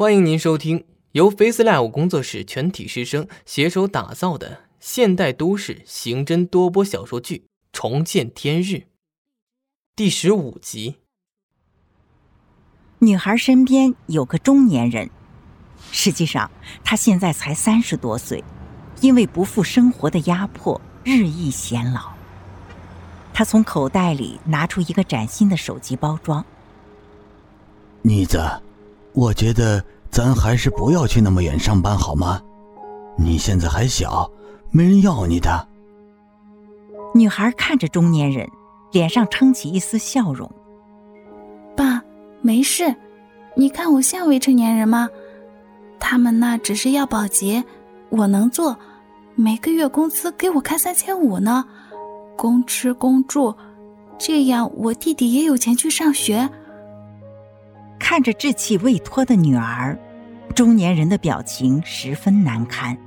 欢迎您收听由 FaceLive 工作室全体师生携手打造的现代都市刑侦多播小说剧《重见天日》第十五集。女孩身边有个中年人，实际上他现在才三十多岁，因为不负生活的压迫，日益显老。他从口袋里拿出一个崭新的手机包装。妮子，我觉得咱还是不要去那么远上班好吗？你现在还小，没人要你的。女孩看着中年人，脸上撑起一丝笑容。爸，没事，你看我像未成年人吗？他们那只是要保洁，我能做，每个月工资给我开三千五呢，公吃公住，这样我弟弟也有钱去上学。看着稚气未脱的女儿，中年人的表情十分难堪，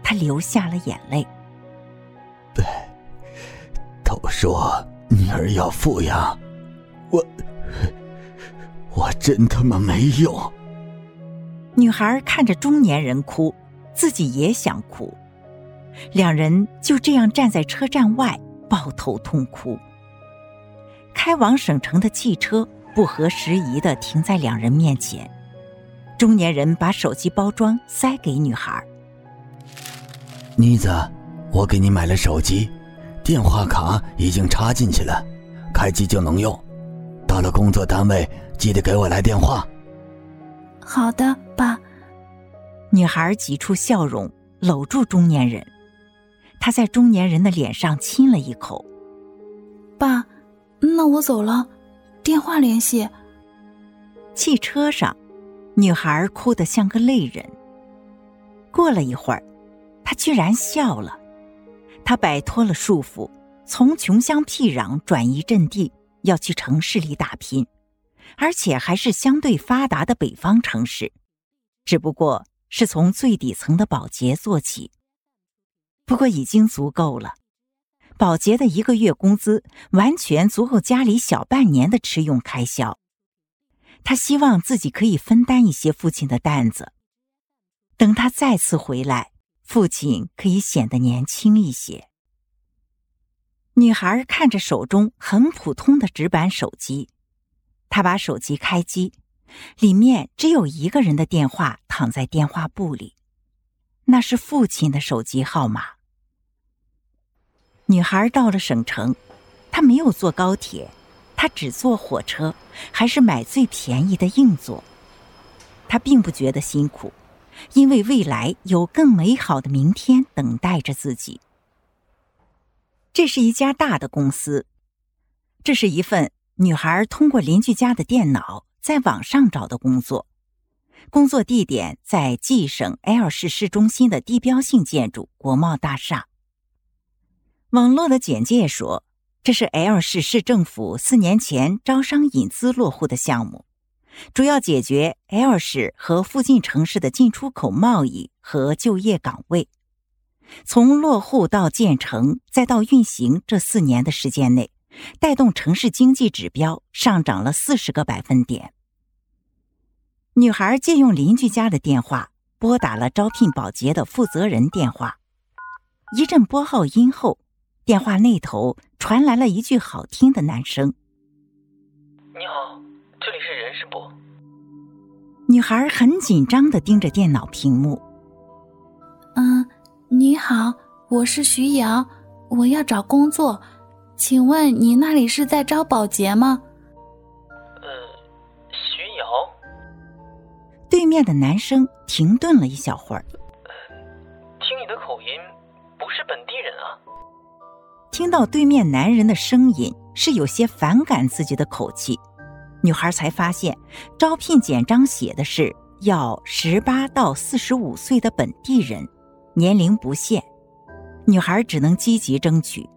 他流下了眼泪。对，都说女儿要富养，我我真他妈没用。女孩看着中年人哭，自己也想哭，两人就这样站在车站外抱头痛哭。开往省城的汽车。不合时宜的停在两人面前，中年人把手机包装塞给女孩。妮子，我给你买了手机，电话卡已经插进去了，开机就能用。到了工作单位，记得给我来电话。好的，爸。女孩挤出笑容，搂住中年人，她在中年人的脸上亲了一口。爸，那我走了。电话联系。汽车上，女孩哭得像个泪人。过了一会儿，她居然笑了。她摆脱了束缚，从穷乡僻壤转移阵地，要去城市里打拼，而且还是相对发达的北方城市，只不过是从最底层的保洁做起。不过已经足够了。保洁的一个月工资完全足够家里小半年的吃用开销，他希望自己可以分担一些父亲的担子。等他再次回来，父亲可以显得年轻一些。女孩看着手中很普通的直板手机，她把手机开机，里面只有一个人的电话躺在电话簿里，那是父亲的手机号码。女孩到了省城，她没有坐高铁，她只坐火车，还是买最便宜的硬座。她并不觉得辛苦，因为未来有更美好的明天等待着自己。这是一家大的公司，这是一份女孩通过邻居家的电脑在网上找的工作，工作地点在冀省 L 市市中心的地标性建筑国贸大厦。网络的简介说，这是 L 市市政府四年前招商引资落户的项目，主要解决 L 市和附近城市的进出口贸易和就业岗位。从落户到建成再到运行这四年的时间内，带动城市经济指标上涨了四十个百分点。女孩借用邻居家的电话拨打了招聘保洁的负责人电话，一阵拨号音后。电话那头传来了一句好听的男声：“你好，这里是人事部。”女孩很紧张的盯着电脑屏幕。“嗯，你好，我是徐瑶，我要找工作，请问你那里是在招保洁吗？”“呃，徐瑶。”对面的男生停顿了一小会儿，“听你的口音，不是本地人啊。”听到对面男人的声音是有些反感自己的口气，女孩才发现招聘简章写的是要十八到四十五岁的本地人，年龄不限。女孩只能积极争取。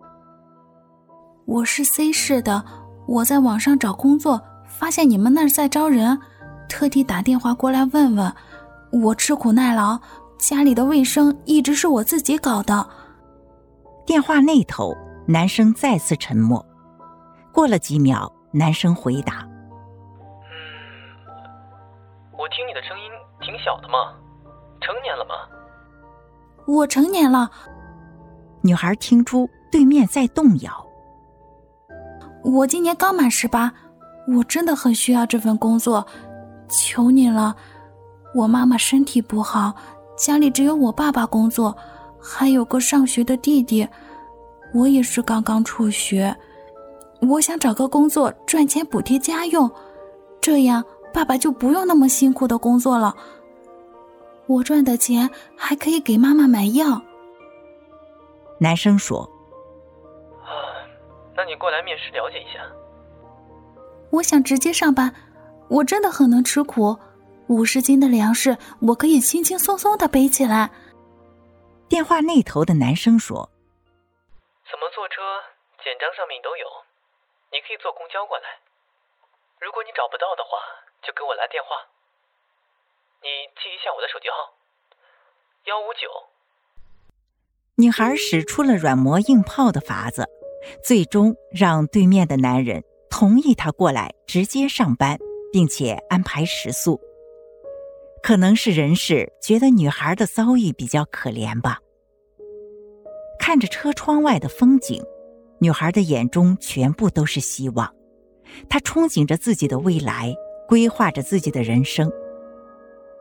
我是 C 市的，我在网上找工作，发现你们那儿在招人，特地打电话过来问问。我吃苦耐劳，家里的卫生一直是我自己搞的。电话那头。男生再次沉默，过了几秒，男生回答：“嗯，我听你的声音挺小的嘛，成年了吗？我成年了。女孩听出对面在动摇。我今年刚满十八，我真的很需要这份工作，求你了。我妈妈身体不好，家里只有我爸爸工作，还有个上学的弟弟。我也是刚刚辍学，我想找个工作赚钱补贴家用，这样爸爸就不用那么辛苦的工作了。我赚的钱还可以给妈妈买药。男生说：“啊，那你过来面试了解一下。”我想直接上班，我真的很能吃苦，五十斤的粮食我可以轻轻松松的背起来。电话那头的男生说。简章上面都有，你可以坐公交过来。如果你找不到的话，就给我来电话。你记一下我的手机号：幺五九。女孩使出了软磨硬泡的法子，最终让对面的男人同意她过来直接上班，并且安排食宿。可能是人事觉得女孩的遭遇比较可怜吧。看着车窗外的风景，女孩的眼中全部都是希望。她憧憬着自己的未来，规划着自己的人生。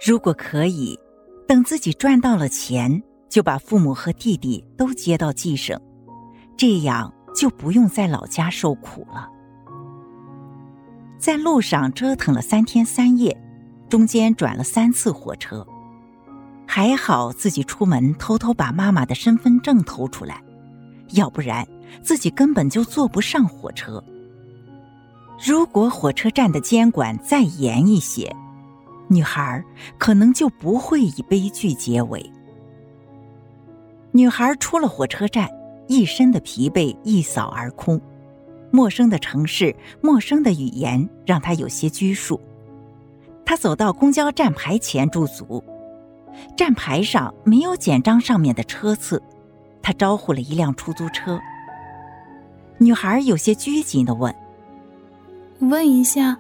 如果可以，等自己赚到了钱，就把父母和弟弟都接到冀省，这样就不用在老家受苦了。在路上折腾了三天三夜，中间转了三次火车。还好自己出门偷偷把妈妈的身份证偷出来，要不然自己根本就坐不上火车。如果火车站的监管再严一些，女孩可能就不会以悲剧结尾。女孩出了火车站，一身的疲惫一扫而空。陌生的城市，陌生的语言，让她有些拘束。她走到公交站牌前驻足。站牌上没有简章上面的车次，她招呼了一辆出租车。女孩有些拘谨的问：“问一下，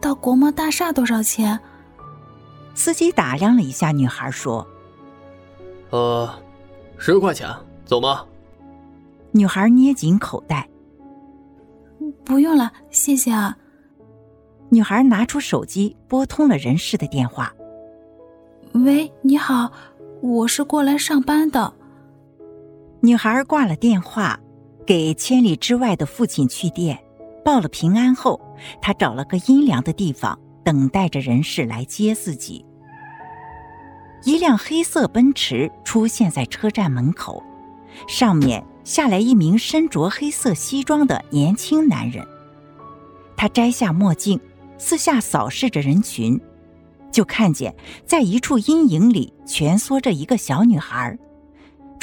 到国贸大厦多少钱？”司机打量了一下女孩，说：“呃，十块钱，走吗？”女孩捏紧口袋：“不用了，谢谢啊。”女孩拿出手机拨通了人事的电话。喂，你好，我是过来上班的。女孩挂了电话，给千里之外的父亲去电，报了平安后，他找了个阴凉的地方，等待着人事来接自己。一辆黑色奔驰出现在车站门口，上面下来一名身着黑色西装的年轻男人。他摘下墨镜，四下扫视着人群。就看见在一处阴影里蜷缩着一个小女孩，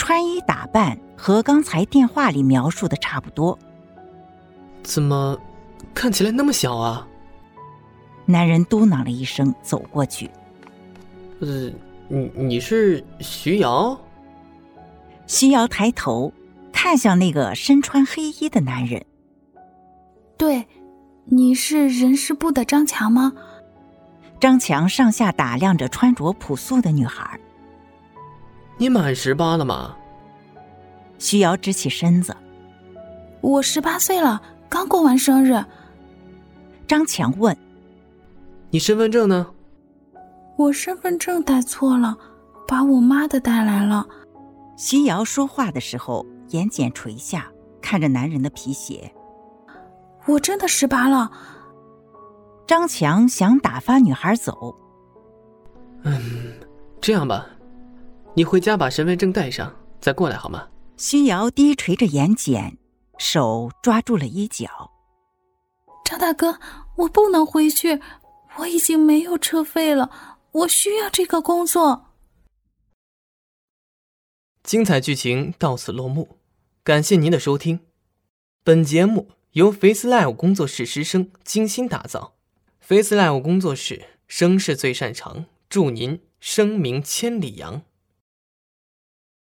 穿衣打扮和刚才电话里描述的差不多。怎么看起来那么小啊？男人嘟囔了一声，走过去。呃，你你是徐瑶？徐瑶抬头看向那个身穿黑衣的男人。对，你是人事部的张强吗？张强上下打量着穿着朴素的女孩。你满十八了吗？徐瑶直起身子。我十八岁了，刚过完生日。张强问：“你身份证呢？”我身份证带错了，把我妈的带来了。徐瑶说话的时候，眼睑垂下，看着男人的皮鞋。我真的十八了。张强想打发女孩走。嗯，这样吧，你回家把身份证带上，再过来好吗？徐瑶低垂着眼睑，手抓住了衣角。张大哥，我不能回去，我已经没有车费了，我需要这个工作。精彩剧情到此落幕，感谢您的收听。本节目由 Face Live 工作室师生精心打造。Face Live 工作室，声势最擅长，祝您声名千里扬。